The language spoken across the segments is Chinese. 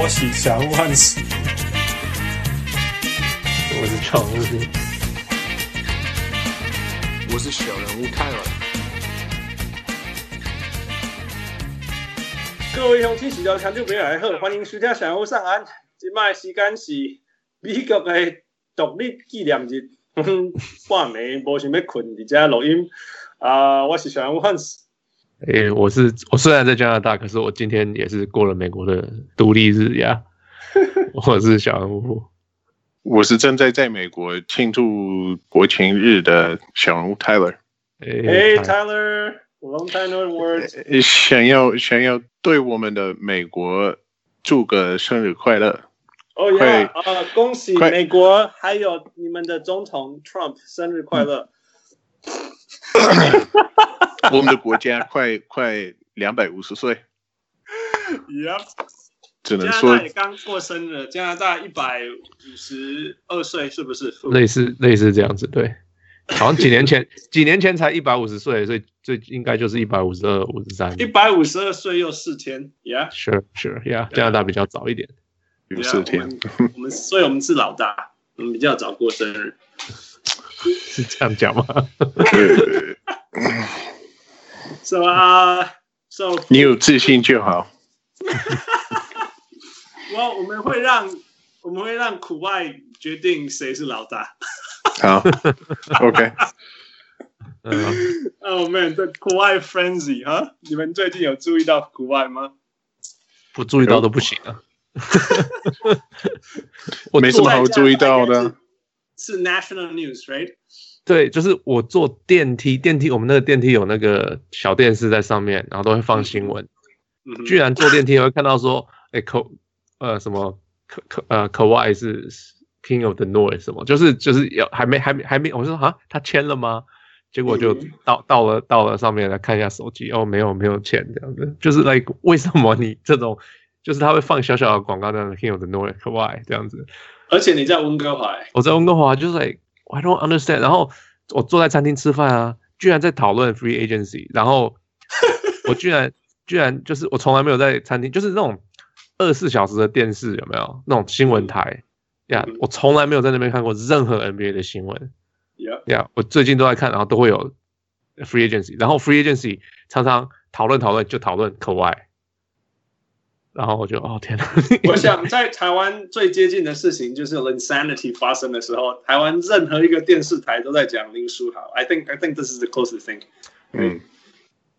我是小人物汉斯，我是常务，我是小人物泰尔。各位乡亲，喜到听众朋友来好，欢迎收听小人物上岸。今麦时间是美国的独立纪念日，半暝无想要困，伫遮录音。啊、呃，我是小人物汉斯。诶、欸，我是我虽然在加拿大，可是我今天也是过了美国的独立日呀。我是小人物，我是正在在美国庆祝国庆日的小人物 Tyler。Hey Tyler，long time no words。想要想要对我们的美国祝个生日快乐。哦呀，啊，恭喜美国还有你们的总统 Trump 生日快乐。我们的国家快快两百五十岁。Yep，只能说加拿大也刚过生日，加拿大一百五十二岁，是不是？类似类似这样子，对。好像几年前 几年前才一百五十岁，所以最应该就是一百五十二、五十三。一百五十二岁又四天，Yeah，Sure Sure，Yeah，加拿大比较早一点，有四天。我们所以我们是老大，我们比较早过生日。是这样讲吗？是 吧？So 你有自信就好。我我们会让我们会让苦外决定谁是老大。好，OK。Oh，Man，这苦外 frenzy 哈？你们最近有注意到苦外吗？不注意到都不行啊。我没什么好注意到的。是 national news，right？对，就是我坐电梯，电梯我们那个电梯有那个小电视在上面，然后都会放新闻。嗯、居然坐电梯会看到说，哎，可呃什么可可呃可外是 King of the North 什么，就是就是有还没还没还没，我说啊他签了吗？结果就到到了到了上面来看一下手机，哦没有没有签这样子，就是 like 为什么你这种就是他会放小小的广告这样 King of the North 可外这样子。而且你在温哥华，我在温哥华，就是 like I don't understand。然后我坐在餐厅吃饭啊，居然在讨论 free agency。然后 我居然居然就是我从来没有在餐厅，就是那种二十四小时的电视有没有那种新闻台呀？我从来没有在那边看过任何 NBA 的新闻。呀呀，我最近都在看，然后都会有 free agency。然后 free agency 常常讨论讨论就讨论 Kawhi。然后我就哦天哪！我想 在台湾最接近的事情就是有 insanity 发生的时候，台湾任何一个电视台都在讲林书豪。I think I think this is the closest thing。嗯，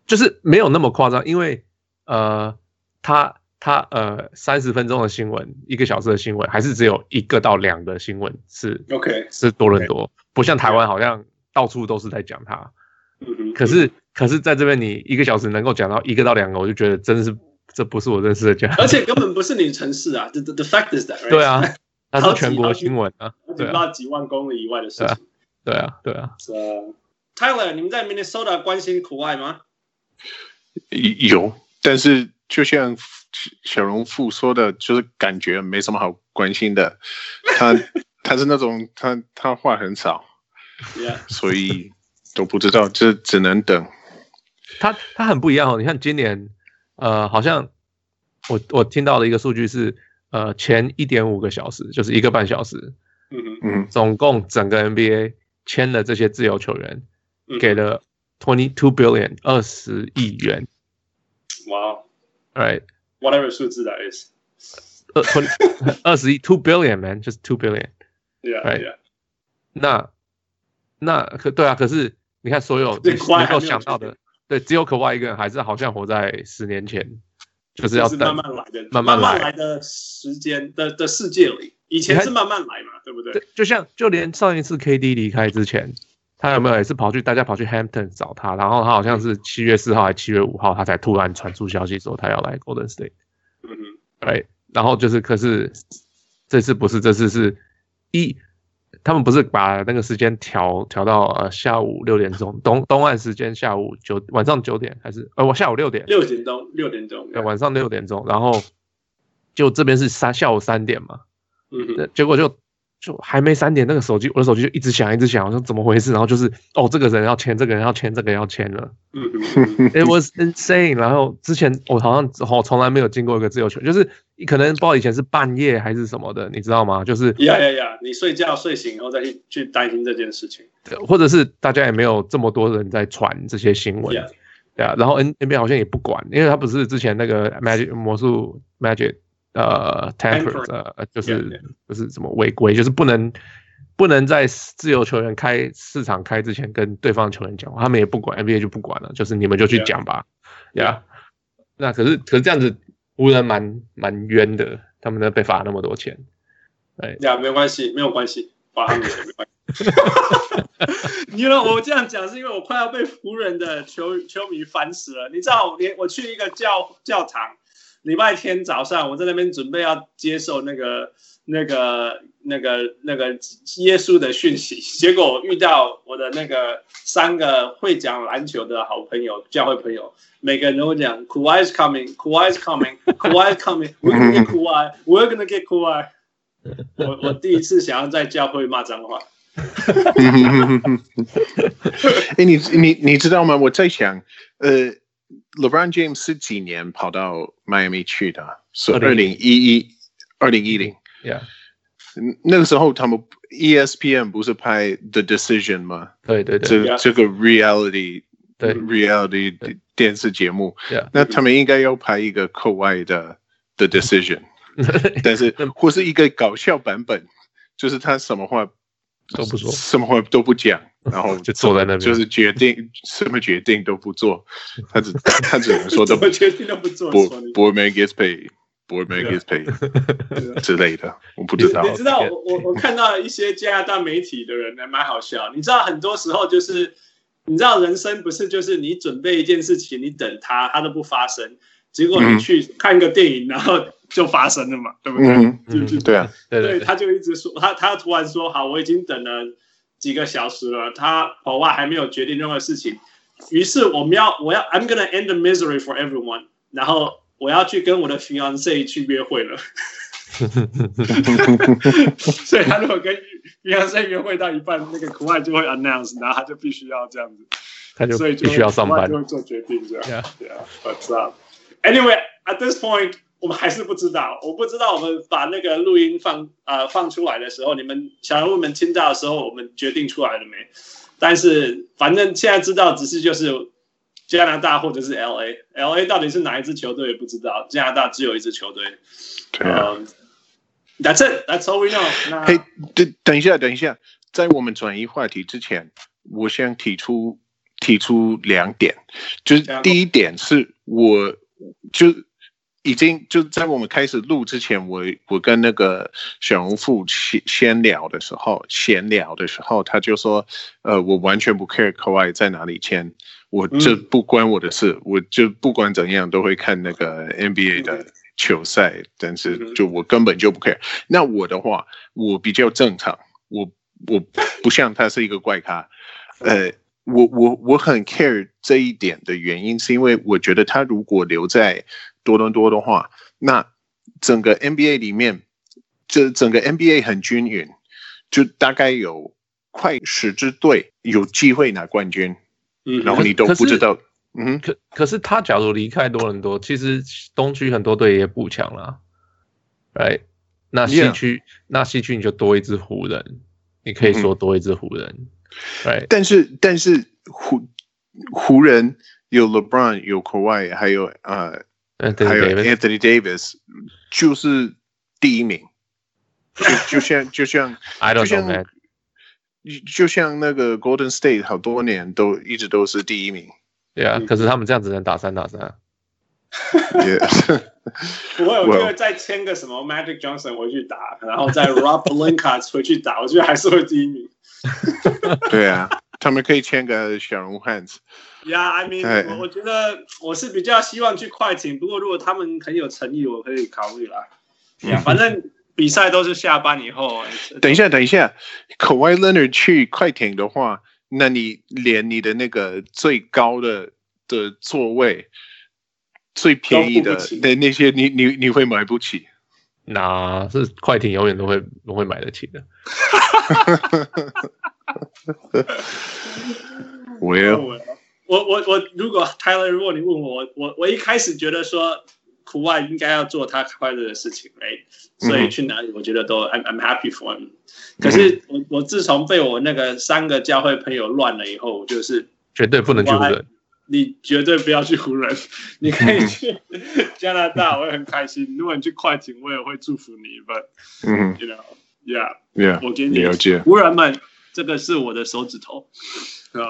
就是没有那么夸张，因为呃，他他呃三十分钟的新闻，一个小时的新闻，还是只有一个到两个新闻是 OK 是多伦多，不像台湾好像到处都是在讲他。嗯哼，可是可是在这边你一个小时能够讲到一个到两个，我就觉得真的是。这不是我认识的家，而且根本不是你的城市啊！The the fact is that，、right? 对啊，它是全国新闻啊，对啊，几万公里以外的事情。对啊，对啊。是啊，Tyler，你们在 Minnesota 关心苦外吗？有，但是就像小荣富说的，就是感觉没什么好关心的。他 他是那种他他话很少.所以都不知道，这只能等。他他很不一样哦，你看今年。呃，好像我我听到的一个数据是，呃，前一点五个小时就是一个半小时，嗯嗯，总共整个 NBA 签了这些自由球员，嗯、给了 twenty two billion 二十亿元，哇，right，whatever 数字 that is，二 twenty 二十亿 two billion man just two billion，yeah，right，yeah. 那那可对啊，可是你看所有你能够想到的。对，只有可外一个人还是好像活在十年前，就是要等慢慢来的，慢慢来，的时间的的世界里，以前是慢慢来嘛，对不对？就像就连上一次 KD 离开之前，他有没有也是跑去大家跑去 Hampton 找他，然后他好像是七月四号还是七月五号，他才突然传出消息说他要来 Golden State。嗯嗯，对，然后就是可是这次不是，这次是一。他们不是把那个时间调调到呃下午六点钟东东岸时间下午九晚上九点还是呃我下午六点。六点钟六点钟对晚上六点钟，然后就这边是三下午三点嘛，嗯，结果就就还没三点，那个手机我的手机就一直响，一直响，我说怎么回事？然后就是哦，这个人要签，这个人要签，这个人要签了。嗯嗯 It was insane。然后之前我好像我从来没有经过一个自由球，就是可能不知道以前是半夜还是什么的，你知道吗？就是呀呀呀，你睡觉睡醒然后再去去担心这件事情，或者是大家也没有这么多人在传这些新闻，对啊。然后 N NBA 好像也不管，因为他不是之前那个 Magic 魔术 Magic。呃，tamper，呃，就是就是什么违规，就是不能不能在自由球员开市场开之前跟对方球员讲话，他们也不管，NBA 就不管了，就是你们就去讲吧，呀。那可是可是这样子湖人蛮蛮冤的，他们呢被罚那么多钱，哎，呀，没关系，没有关系，罚他们钱没关系。你呢？我这样讲是因为我快要被湖人的球球迷烦死了。你知道，连我去一个教教堂。礼拜天早上，我在那边准备要接受那个、那个、那个、那个耶稣的讯息，结果遇到我的那个三个会讲篮球的好朋友、教会朋友，每个人都会讲 Kawhi is coming, Kawhi is coming, Kawhi is coming, we're gonna get Kawhi, we're gonna get Kawhi。我我第一次想要在教会骂脏话。哎，你你你知道吗？我在想，呃。LeBron James 是几年跑到迈阿密去的？是二零一一、二零一零。Yeah，那个时候他们 ESPN 不是拍 The Decision 吗？对对对，这这个 reality 对 reality 电视节目。Yeah，那他们应该要拍一个 Kawhi 的 The Decision，但是或是一个搞笑版本，就是他什么话都不说，什么话都不讲。然后 就坐在那边，就是决定什么决定都不做，他只 他只能说的，什么决定都不做。Board man gets paid，board man gets paid 之类的，我不知道。你知道我我我看到一些加拿大媒体的人还蛮好笑。你知道很多时候就是，你知道人生不是就是你准备一件事情，你等它，它都不发生，结果你去看一个电影，然后就发生了嘛，对不对？就就对啊，对，他就一直说他他突然说好，我已经等了。几个小时了，他跑外还没有决定任何事情，于是我们要我要 I'm gonna end the misery for everyone，然后我要去跟我的 fiance 去约会了，所以他如果跟 fiance 约会到一半，那个 Kawhi 就会 announce，然后他就必须要这样子，他就所以就必须要上班，就会做决定这样，Yeah Yeah，But anyway at this point。我们还是不知道，我不知道我们把那个录音放呃放出来的时候，你们小人物们听到的时候，我们决定出来了没？但是反正现在知道，只是就是加拿大或者是 LA，LA 到底是哪一支球队也不知道，加拿大只有一支球队。对啊。Um, that's it. That's all we know. 嘿，等等一下，等一下，在我们转移话题之前，我想提出提出两点，就是第一点是我就。已经就在我们开始录之前，我我跟那个小荣富闲闲聊的时候，闲聊的时候，他就说，呃，我完全不 care Kawhi 在哪里签，我这不关我的事，我就不管怎样都会看那个 NBA 的球赛，但是就我根本就不 care。那我的话，我比较正常，我我不像他是一个怪咖，呃，我我我很 care 这一点的原因，是因为我觉得他如果留在。多伦多的话，那整个 NBA 里面，这整个 NBA 很均匀，就大概有快十支队有机会拿冠军。嗯，然后你都不知道，嗯，可可是他假如离开多伦多，其实东区很多队也不强了，right？那西区.那西区你就多一支湖人，你可以说多一支湖人，right？但是但是湖湖人有 LeBron 有 Kawhi 还有呃。还有 Anthony Davis 就是第一名，就就像就像 就像就像那个 Golden State 好多年都一直都是第一名。对啊，可是他们这样子能打三打三。不会，我觉得再签个什么 Magic Johnson 回去打，然后再 Rob Pelinka 回去打，我觉得还是会第一名。对啊，他们可以签个小人物汉子。Yeah, I mean，我我觉得我是比较希望去快艇，不过如果他们很有诚意，我可以考虑啦。Yeah, 反正比赛都是下班以后。等一下，等一下，Kawhi Leonard 去快艇的话，那你连你的那个最高的的座位、最便宜的的那些，你你你会买不起？那是快艇永远都会都会买得起的。我也有，我我我，如果 Tyler，如果你问我，我我一开始觉得说，苦外应该要做他快乐的事情，哎、right?，所以去哪里我觉得都 I'm I'm happy for him。可是我我自从被我那个三个教会朋友乱了以后，我就是绝对不能去湖人，你绝对不要去湖人，你可以去 加拿大，我也很开心。如果你去快艇，我也会祝福你。But 嗯，you know，yeah，yeah，我给你了解湖人们，这个是我的手指头。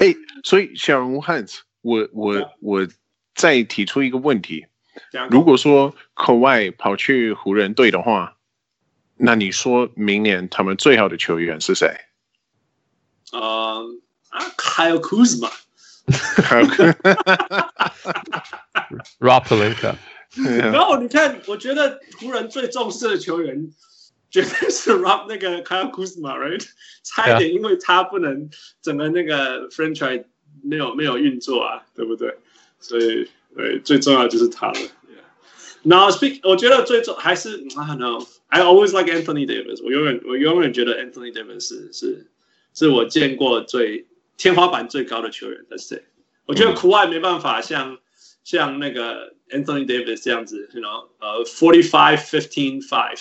哎，所以小人物汉斯，我我我再提出一个问题：如果说 Kawhi 跑去湖人队的话，那你说明年他们最好的球员是谁？呃啊，Kyle Kuzma。Rob Pelinka。然后你看，我觉得湖人最重视的球员。绝对是 Rob 那个 Kyle Kuzma，right？差一点，因为他不能整个那个 franchise 没有没有运作啊，对不对？所以对，最重要就是他了。Now speak，我觉得最重还是 I don't know，I always like Anthony Davis。我永远我永远觉得 Anthony Davis 是是是我见过最天花板最高的球员。That's it。我觉得 Kawhi 没办法像像那个 Anthony Davis 这样子，you know，呃，forty five fifteen five。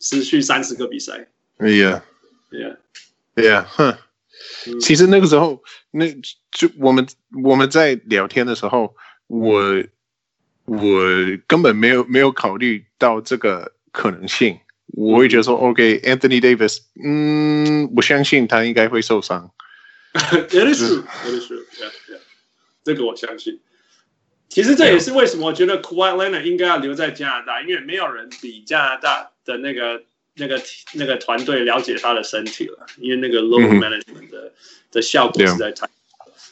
持续三十个比赛，Yeah，Yeah，Yeah，哼，其实那个时候，那就我们我们在聊天的时候，我我根本没有没有考虑到这个可能性。我会觉得说，OK，Anthony Davis，嗯，我相信他应该会受伤。It is true，It is true，Yeah，Yeah，这个我相信。其实这也是为什么我觉得 Kawhi Leonard 应该要留在加拿大，因为没有人比加拿大的那个那个那个团队了解他的身体了，因为那个 load management 的、嗯、的效果实在太。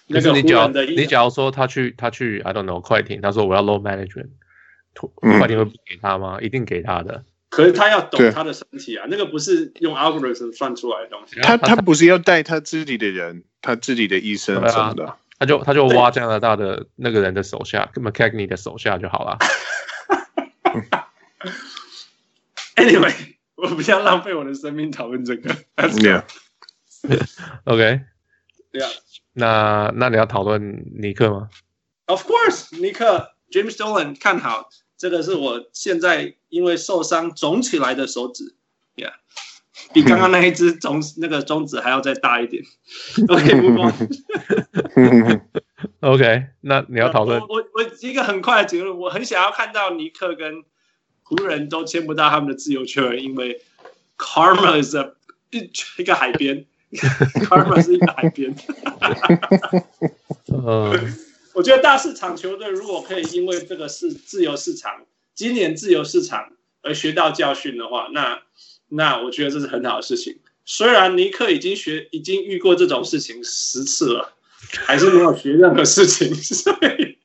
那个你假你假如说他去他去 I don't know 快艇，他说我要 load management，快艇会给他吗？一定给他的。可是他要懂他的身体啊，那个不是用 algorithm 算出来的东西。他他不是要带他自己的人，他自己的医生什么的。他就他就挖加拿大的那个人的手下，跟 McKechnie 的手下就好了。Anyway，我不要浪费我的生命讨论这个。Yeah. OK。Yeah. 那那你要讨论尼克吗？Of course，尼克 James Dolan 看好，这个是我现在因为受伤肿起来的手指。Yeah。比刚刚那一只中那个中指还要再大一点。OK，不过 OK，那你要讨论我我一个很快的结论，我很想要看到尼克跟湖人都签不到他们的自由球员，因为 Karma is a 一个海边，Karma 是一个海边。嗯，我觉得大市场球队如果可以因为这个是自由市场，今年自由市场而学到教训的话，那。那我觉得这是很好的事情。虽然尼克已经学，已经遇过这种事情十次了，还是没有学任何事情。所以，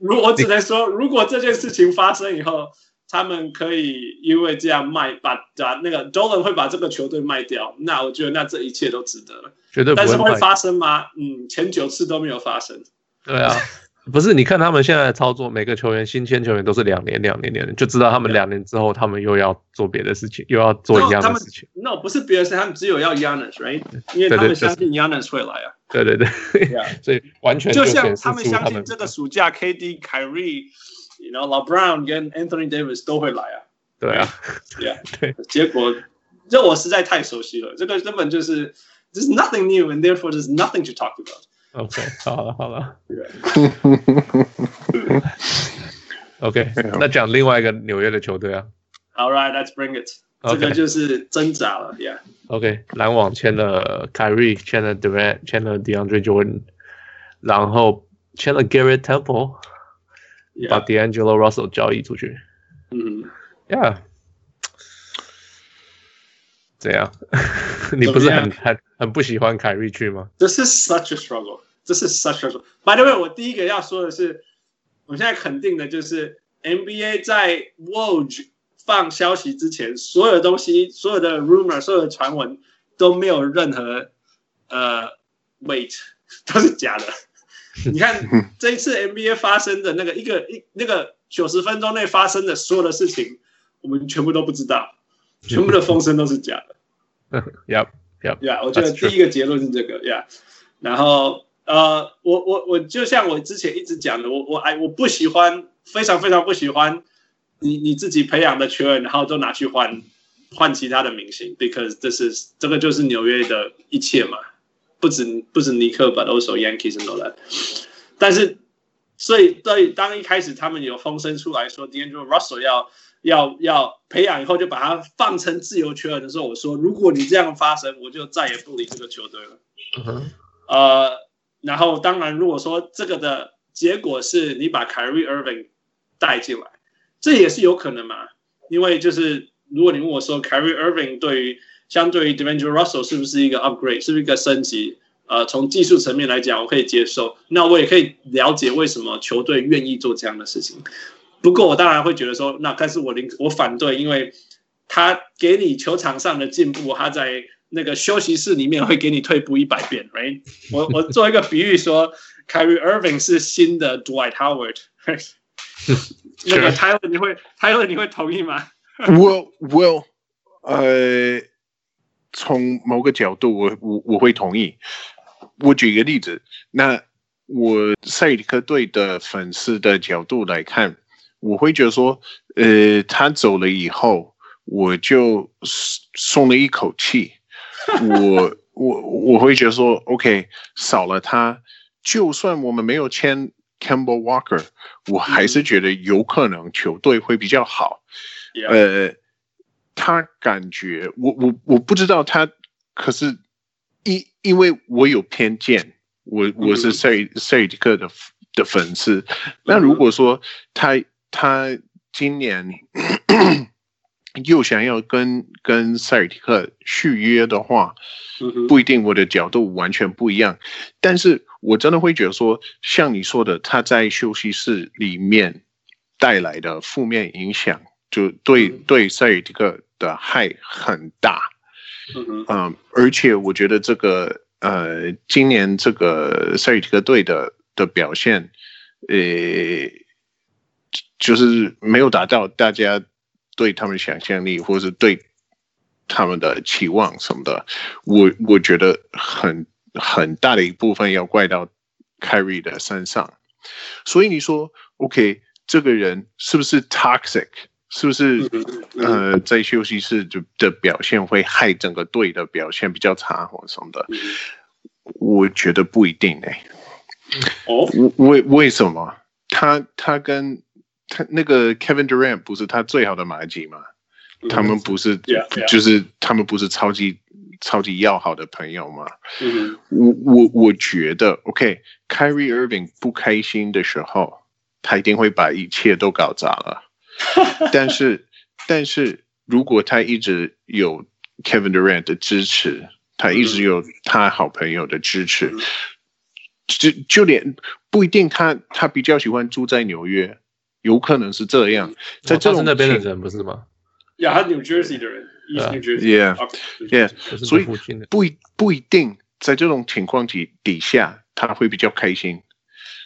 如我只能说，如果这件事情发生以后，他们可以因为这样卖，把把那个 Dolan 会把这个球队卖掉，那我觉得那这一切都值得了。绝对。但是会发生吗？嗯，前九次都没有发生。对啊。不是，你看他们现在的操作，每个球员新签球员都是两年、两年、两年，就知道他们两年之后，他们又要做别的事情，又要做一样的事情。No，不是别的事，他们只有要 Giannis，right？因为他们相信 Giannis 会来啊。对对对，所以完全就像他们相信这个暑假 KD、Kyrie，you know LeBron 跟 Anthony Davis 都会来啊。对啊，Yeah，对。结果这我实在太熟悉了，这个根本就是 There's nothing new and therefore there's nothing to talk about。OK，好了好了。OK，那讲另外一个纽约的球队啊。All right，let's bring it。这个就是挣扎了，Yeah。OK，篮网签了 Kyrie，签了 Durant，签了 DeAndre Jordan，然后签了 Garrett Temple，把 D'Angelo Russell 交易出去。嗯，Yeah。 怎样？你不是很很很不喜欢凯瑞去吗？This is such a struggle. This is such a struggle. By the way，我第一个要说的是，我现在肯定的就是 NBA 在 Woj 放消息之前，所有的东西、所有的 rumor、所有的传闻都没有任何呃 weight，都是假的。你看 这一次 NBA 发生的那个一个一那个九十分钟内发生的所有的事情，我们全部都不知道，全部的风声都是假的。Yep, yep. Yeah，我觉得第一个结论是这个。Yeah，然后呃，我我我就像我之前一直讲的，我我哎，我不喜欢，非常非常不喜欢你你自己培养的球员，然后都拿去换换其他的明星，because 这是这个就是纽约的一切嘛，不止不止尼克，but also Yankees and all that。但是。所以，对，当一开始他们有风声出来说，D'Angelo Russell 要要要培养以后，就把他放成自由球员的时候，我说，如果你这样发生，我就再也不理这个球队了。Uh. 呃，然后当然，如果说这个的结果是你把 Kyrie Irving 带进来，这也是有可能嘛？因为就是如果你问我说，Kyrie Irving 对于相对于 D'Angelo Russell 是不是一个 upgrade，是不是一个升级？呃，从技术层面来讲，我可以接受。那我也可以了解为什么球队愿意做这样的事情。不过，我当然会觉得说，那但是我零我反对，因为他给你球场上的进步，他在那个休息室里面会给你退步一百遍。Right？我我做一个比喻说，Kyrie Irving 是新的 Dwight Howard。那个 Tyler 你会 Tyler 你会同意吗？我我呃，从某个角度我，我我我会同意。我举一个例子，那我塞尔提克队的粉丝的角度来看，我会觉得说，呃，他走了以后，我就松了一口气。我我我会觉得说，OK，少了他，就算我们没有签 Campbell Walker，我还是觉得有可能球队会比较好。呃，他感觉我我我不知道他，可是。因因为我有偏见，我我是塞塞尔提克的的粉丝。那如果说他他今年 又想要跟跟塞尔提克续约的话，不一定。我的角度完全不一样，但是我真的会觉得说，像你说的，他在休息室里面带来的负面影响，就对对塞尔提克的害很大。嗯嗯，而且我觉得这个呃，今年这个塞尔提克队的的表现，呃，就是没有达到大家对他们想象力，或是对他们的期望什么的。我我觉得很很大的一部分要怪到凯瑞的身上。所以你说，OK，这个人是不是 toxic？是不是呃，在休息室就的表现会害整个队的表现比较差或什么的？我觉得不一定哎、欸。哦，为为什么？他他跟他那个 Kevin Durant 不是他最好的马吉吗？他们不是就是他们不是超级超级要好的朋友吗？我我我觉得 OK，Kyrie Irving 不开心的时候，他一定会把一切都搞砸了。但是，但是如果他一直有 Kevin Durant 的支持，他一直有他好朋友的支持，就就连不一定他他比较喜欢住在纽约，有可能是这样，在这种、哦、那边的人不是吗？呀，他 New Jersey 的人，New Jersey，Yeah，Yeah，所以不一不一定在这种情况底底下他会比较开心，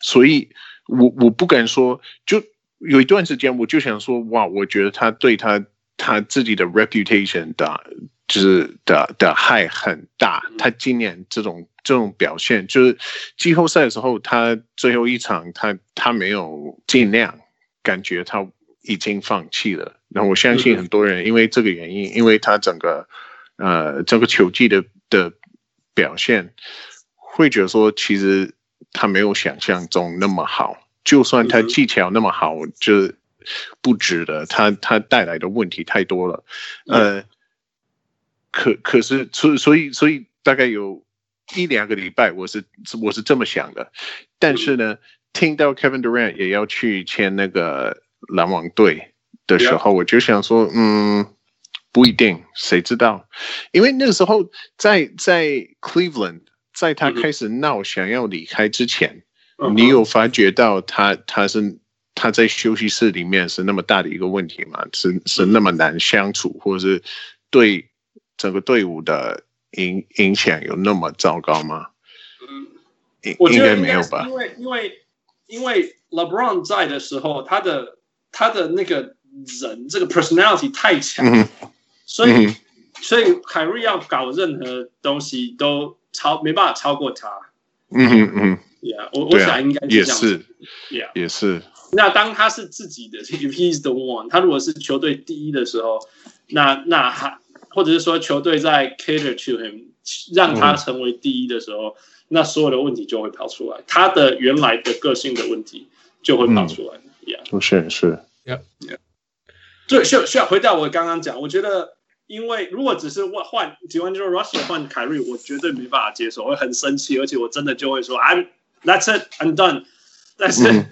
所以我我不敢说就。有一段时间，我就想说，哇，我觉得他对他他自己的 reputation 的，就是的的害很大。他今年这种这种表现，就是季后赛的时候，他最后一场他他没有尽量，感觉他已经放弃了。那我相信很多人因为这个原因，因为他整个呃整个球技的的表现，会觉得说，其实他没有想象中那么好。就算他技巧那么好，就不值得。他他带来的问题太多了。呃，可可是，所所以所以大概有一两个礼拜，我是我是这么想的。但是呢，听到 Kevin Durant 也要去签那个篮网队的时候，我就想说，嗯，不一定，谁知道？因为那个时候在在 Cleveland，在他开始闹想要离开之前。你有发觉到他他是他在休息室里面是那么大的一个问题吗？是是那么难相处，或者是对整个队伍的影影响有那么糟糕吗？嗯，应该没有吧？因为因为因为 LeBron 在的时候，他的他的那个人这个 personality 太强，嗯、所以、嗯、所以凯瑞要搞任何东西都超没办法超过他。嗯嗯嗯，Yeah，我我想应该是这样子。Yeah，也是。那当他是自己的，If he's the one，他如果是球队第一的时候，那那还或者是说球队在 cater to him，让他成为第一的时候，嗯、那所有的问题就会跑出来，他的原来的个性的问题就会跑出来。Yeah，是是。Yeah，对，需要需要回到我刚刚讲，我觉得因为如果只是换换 D'Angelo Russell 换凯瑞，我绝对没办法接受，我会很生气，而且我真的就会说 I'm that's it I'm done。但是。嗯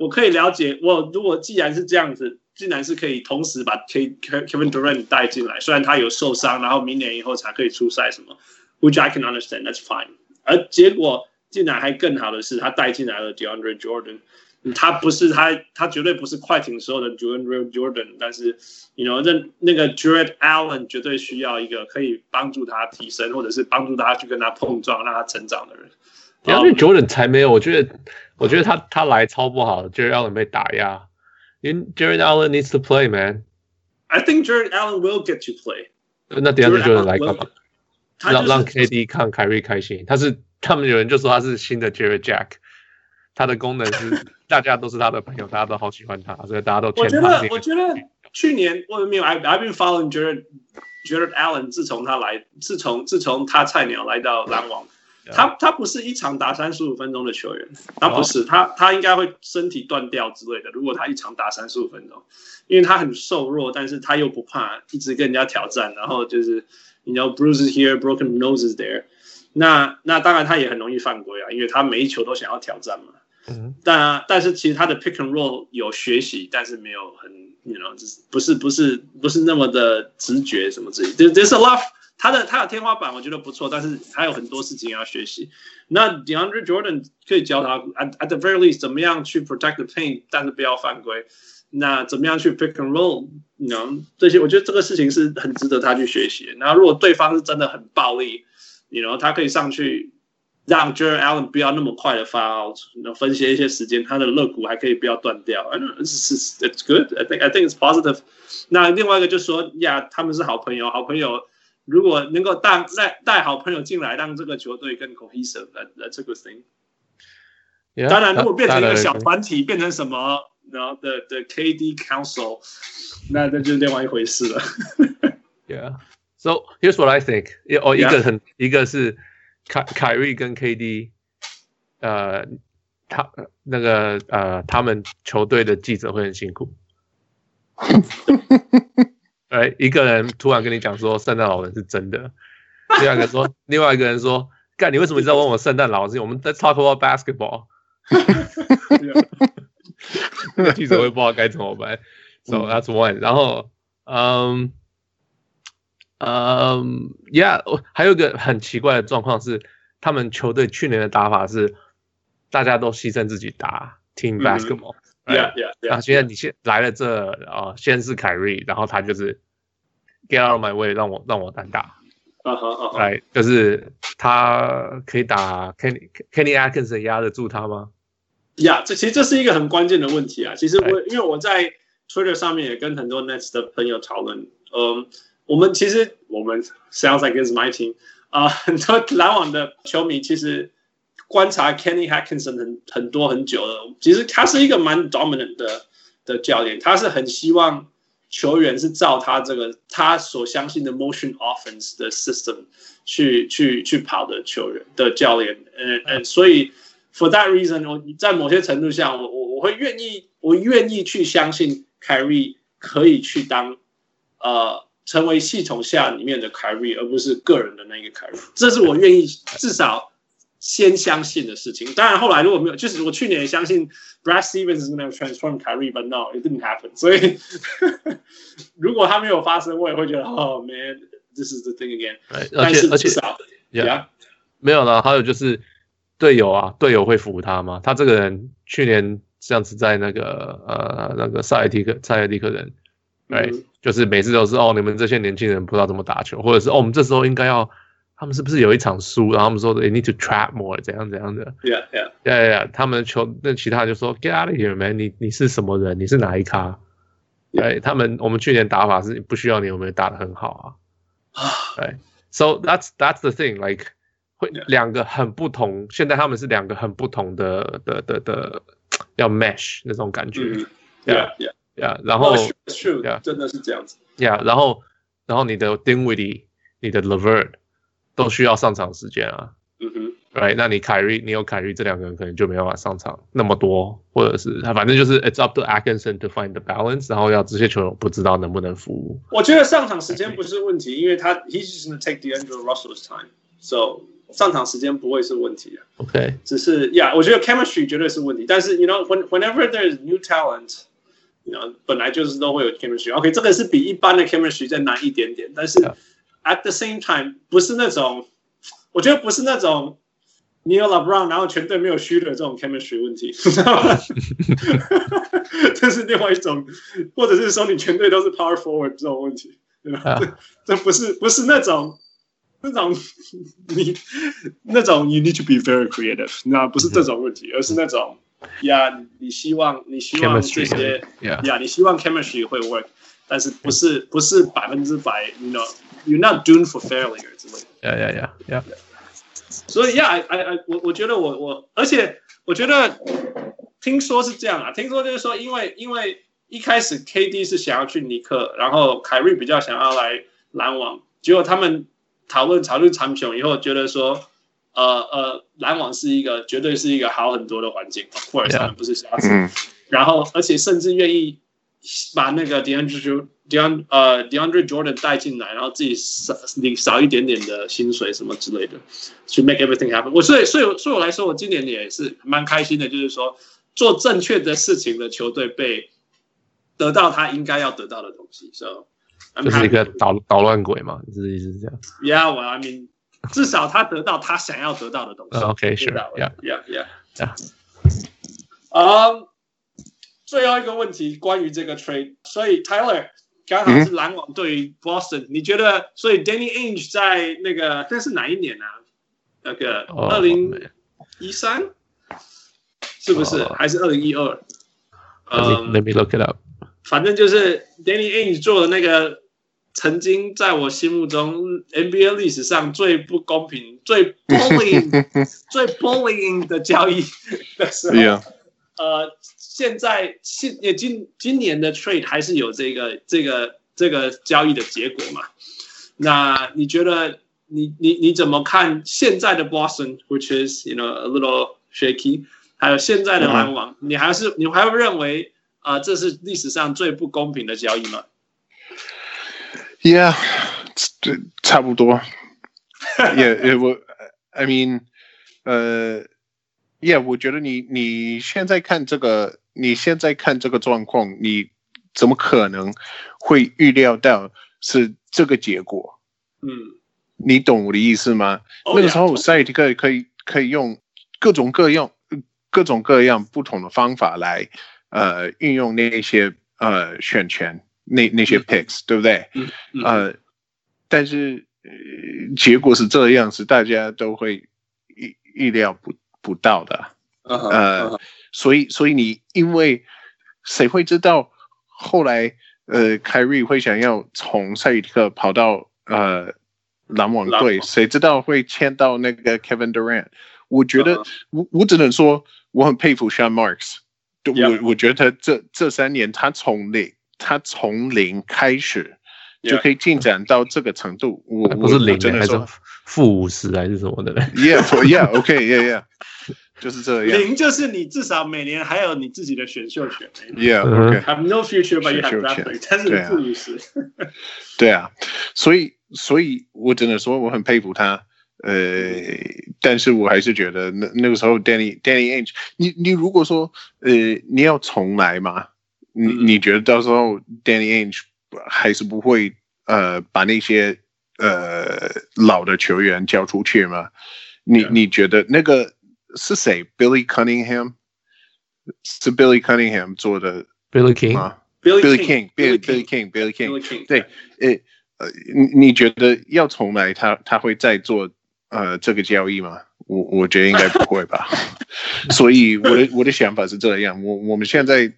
我可以了解，我如果既然是这样子，竟然是可以同时把 K Kevin Durant 带进来，虽然他有受伤，然后明年以后才可以出赛什么，which I can understand, that's fine。而结果竟然还更好的是，他带进来了 DeAndre Jordan，他不是他，他绝对不是快艇时候的 DeAndre Jordan，但是，you know，那那个 Jarrett Allen 绝对需要一个可以帮助他提升，或者是帮助他去跟他碰撞，让他成长的人。DeAndre Jordan 才没有，我觉得。我觉得他他来超不好，Jarrett Allen 被打压。因为 Jarrett Allen needs to play, man. I think Jarrett Allen will get to play. 那 DeAndre Jordan 来干嘛？让让 KD 看凯瑞开心。他是他们有人就说他是新的 Jarrett Jack。他的功能是大家都是他的朋友，大家都好喜欢他，所以大家都。我觉得我觉得去年我没有 I've I've been following Jarrett Jarrett Allen。自从他来，自从自从他菜鸟来到篮网。 他他不是一场打三十五分钟的球员，他不是，他他应该会身体断掉之类的。如果他一场打三十五分钟，因为他很瘦弱，但是他又不怕一直跟人家挑战，然后就是你知道 bruises here, broken noses there。那那当然他也很容易犯规啊，因为他每一球都想要挑战嘛。嗯。但但是其实他的 pick and roll 有学习，但是没有很你知道，就是不是不是不是那么的直觉什么之类的。There's a lot。他的他的天花板我觉得不错，但是还有很多事情要学习。那 DeAndre Jordan 可以教他 at at the very least 怎么样去 protect the paint，但是不要犯规。那怎么样去 pick and roll，你知道这些，我觉得这个事情是很值得他去学习。然后如果对方是真的很暴力，你知道他可以上去让 Jarrett Allen 不要那么快的 foul，然后分析一些时间，他的肋骨还可以不要断掉。I know it's it's good. I think I think it's positive。那另外一个就是说呀，他们是好朋友，好朋友。如果能够带带带好朋友进来，让这个球队更 cohesive，that's a good thing。当然，如果变成一个小团体，变成什么，然后的的 KD Council，那那就是另外一回事了。Yeah. So here's what I think. 哦，一个很一个是凯凯瑞跟 KD，呃，他那个呃，他们球队的记者会很辛苦。哎，一个人突然跟你讲说圣诞老人是真的，另外一个说，另外一个人说，干，你为什么一直在问我圣诞老人？我们在 talk about basketball。记者会不知道该怎么办，so that's one。然后，嗯，嗯，yeah，还有一个很奇怪的状况是，他们球队去年的打法是大家都牺牲自己打 team basketball。Yeah, yeah, 现在你先来了这啊，先是凯瑞，然后他就是 get out of my way，让我让我单打。啊哈啊哈。来，就是他可以打 Kenny Kenny Atkinson 压得住他吗？呀，这其实这是一个很关键的问题啊。其实我因为我在 Twitter 上面也跟很多 Nets 的朋友讨论，嗯，我们其实我们 sounds like it's my team 啊，很多篮网的球迷其实。观察 Kenny Hackinson 很很多很久了，其实他是一个蛮 dominant 的的教练，他是很希望球员是照他这个他所相信的 motion offense 的 system 去去去跑的球员的教练，嗯嗯，所以 for that reason，我在某些程度上，我我我会愿意，我愿意去相信 k a r r y 可以去当呃成为系统下里面的 carry，，而不是个人的那个 carry，，这是我愿意至少。先相信的事情，当然后来如果没有，就是我去年也相信 Brad Stevens is going to transform Kyrie，but no, it didn't happen。所以如果他没有发生，我也会觉得，Oh man, this is the thing again。而且而且，Yeah，没有了。还有就是队友啊，队友会服他吗？他这个人去年这样子在那个呃那个塞尔蒂克塞尔蒂克人，对，就是每次都是哦，你们这些年轻人不知道怎么打球，或者是哦，我们这时候应该要。他们是不是有一场输，然后他们说 they need to trap more，怎样怎样的？Yeah, yeah, yeah, yeah。他们球那其他人就说 get out of here, man！你你是什么人？你是哪一咖？对 Yeah. 他们，我们去年打法是不需要你有没有打得很好啊？对，so that's that's the thing, like 会两个很不同。现在他们是两个很不同的的的的要 mesh 那种感觉。Yeah, yeah, yeah。然后 true，真的是这样子。Yeah，然后然后你的 Dinwiddie，你的 LeVert。 都需要上场时间啊，嗯哼，right？那你凯瑞，你有凯瑞，这两个人可能就没办法上场那么多，或者是他反正就是 it's up to Atkinson to find the balance，然后要这些球员不知道能不能服务。我觉得上场时间不是问题，因为他 he's just gonna take D'Angelo Russell's time，so 上场时间不会是问题的。OK，只是，yeah, 我觉得 chemistry 绝对是问题，但是 you know when whenever there's new talent，you know 本来就是都会有 chemistry。OK，这个是比一般的 chemistry 再难一点点，但是。Yeah. At the same time，不是那种，我觉得不是那种你有 LeBron，然后全队没有 shooter 这种 chemistry 问题，你知道吗？这是另外一种，或者是说你全队都是 power forward 这种问题，对吧？啊、这不是不是那种那种你那种 you need to be very creative，那不是这种问题，嗯、而是那种呀，你希望你希望这些呀，yeah. yeah, 你希望 chemistry 会 work，但是不是不是百分之百，you know。 You're not doomed for failure 之类的。Yeah, yeah, yeah, yeah. 所以，Yeah，I, I, I，我我觉得我我，而且我觉得听说是这样啊，听说就是说，因为因为一开始 KD 是想要去尼克，然后凯瑞比较想要来篮网，结果他们讨论讨论长久以后，觉得说，呃呃，篮网是一个绝对是一个好很多的环境，Of course，他们不是瞎子，然后而且甚至愿意把那个 DeAndre DeAndre 呃 DeAndre Jordan 带进来，然后自己少领少一点点的薪水什么之类的，去 make everything happen。我所以所以对我来说，我今年也是蛮开心的，就是说做正确的事情的球队被得到他应该要得到的东西。So，就是一个捣捣乱鬼嘛，你的意思是这样？Yeah，我 I mean，至少他得到他想要得到的东西。OK，Sure，Yeah，Yeah，Yeah。啊，最后一个问题关于这个 trade，所以 Tyler。刚好是篮网对于 Boston，、嗯、你觉得？所以 Danny Ainge 在那个，这是哪一年啊？那个二零一三，是不是？Oh, 还是二零一二？呃，Let me look it up。反正就是 Danny Ainge 做的那个，曾经在我心目中 NBA 历史上最不公平、最 bullying、最 bullying 的交易的时候。Yeah. 呃，现在现也今今年的 trade 还是有这个这个这个交易的结果嘛？那你觉得你你你怎么看现在的 Boston，which is you know a little shaky，还有现在的篮网，嗯、你还是你还会认为啊、呃、这是历史上最不公平的交易吗？Yeah，这差不多。Yeah，我 I mean，呃。Yeah，我觉得你你现在看这个，你现在看这个状况，你怎么可能会预料到是这个结果？嗯，你懂我的意思吗？Oh, 那个时候赛尔提克可以可以用各种各样各种各样不同的方法来呃运用那些呃选权那那些 picks，、嗯、对不对？嗯嗯、呃，但是、呃、结果是这样，是大家都会意意料不。不到的，uh 呃，uh. 所以，所以你因为谁会知道后来，呃，凯瑞会想要从赛尔提克跑到呃篮网队，谁知道会签到那个 Kevin Durant？我觉得，uh huh. 我我只能说我很佩服 Sean Marks，我 Yeah. 我觉得他这这三年他从零他从零开始就可以进展到这个程度，我不是零还是负五十还是什么的？Yeah，Yeah，OK，Yeah，Yeah。就是这样，零就是你至少每年还有你自己的选秀权。Yeah，OK，Have no future but you have draft，但是负五十。对啊，所以所以我只能说我很佩服他，呃，但是我还是觉得那那个时候 Danny Danny Ainge，你你如果说呃你要重来嘛，你你觉得到时候 Danny Ainge 还是不会呃把那些呃老的球员交出去吗？你你觉得那个？是谁？Billy Cunningham 是 Billy Cunningham 做的。 Billy King 吗？Billy King，Billy King，Billy King。对，呃 呃，你你觉得要重来他，他他会再做呃这个交易吗？我我觉得应该不会吧。所以我的我的想法是这样，我我们现在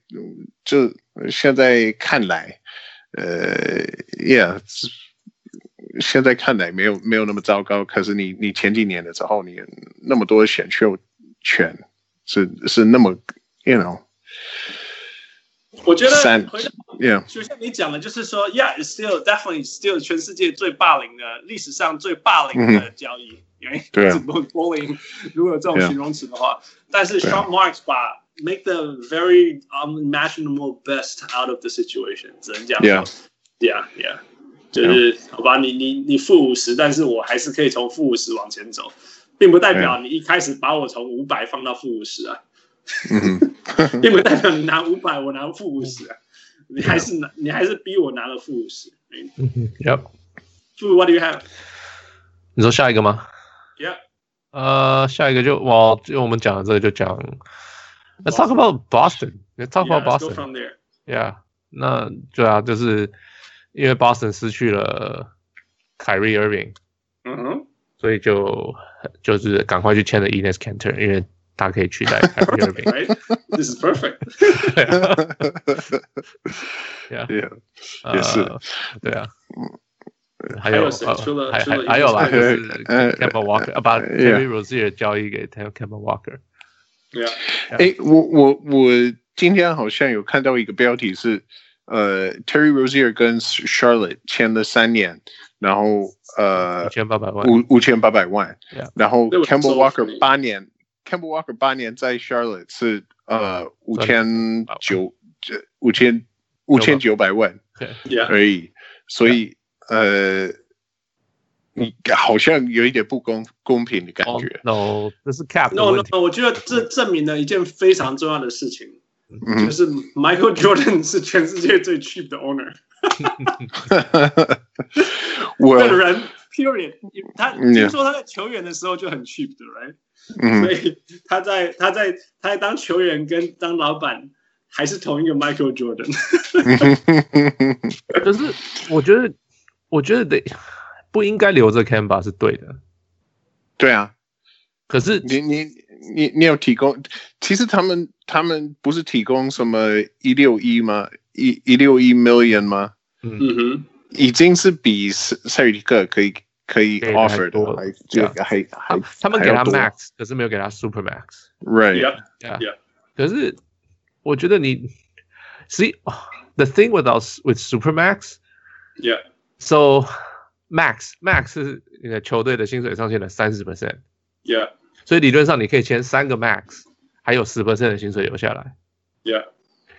就现在看来，呃，Yeah， 现在看来没有没有那么糟糕。可是你你前几年的时候，你那么多选秀权是是那么，You know。我觉得三，Yeah，就像你讲的，就是说，Yeah，it's still definitely still 全世界最霸凌的历史上最霸凌的交易，因为对啊，bullying 如果有这种形容词的话，但是 Sean Marks 把 make the very unimaginable best out of the situation，只能讲，Yeah，Yeah，就是好吧，你你你负五十，但是我还是可以从负五十往前走，并不代表你一开始把我从五百放到负五十啊。嗯，并不代表你拿五百，我拿负五十啊！你还是拿，你还是逼我拿了负五十。Yep. What do you have？你说下一个吗？Yeah. 呃，下一个就我就我们讲的这个就讲。Let's talk about Boston. Let's talk about boston from there yeah 那对啊，就是因为 Boston 失去了 Kyrie Irving，嗯哼，所以就就是赶快去签了 Enes Kanter，因为。他可以取代 Kyrie Irving，This is perfect。Yeah，也是，对啊。还有除了还还有啦，就是 Kemba Walker，把 Terry Rozier 交易给 Kemba Walker。对啊。哎，我我我今天好像有看到一个标题是，呃，Terry Rozier 跟 Charlotte 签了三年，然后呃，五千八百万，五五千八百万，然后 Camel Walker 八年。，Camel Walker 八年在 Charlotte 是呃五千九五千五千九百万而已，所以呃你好像有一点不公公平的感觉。No，这是 Cap。No No，我觉得这证明了一件非常重要的事情，就是 Michael Jordan 是全世界最 cheap 的 owner。我这个人 Period，他听说他在球员的时候就很 cheap 的，right？嗯，所以他在他在他在当球员跟当老板还是同一个 Michael Jordan。可是我觉得，我觉得得不应该留着 canba 是对的。对啊，可是你你你你有提供，其实他们他们不是提供什么一六一吗？一一六一 million 吗？嗯哼，已经是比塞塞尔提克可以。可以 offer 的，还就还还他们给他 max，可是没有给他 super max。 Right，yeah，可是我觉得你，see the thing with us with super max，yeah，so max max 是你的球队的薪水上限的三十 percent，yeah， 所以理论上你可以签三个 max，还有十 percent 的薪水留下来，yeah，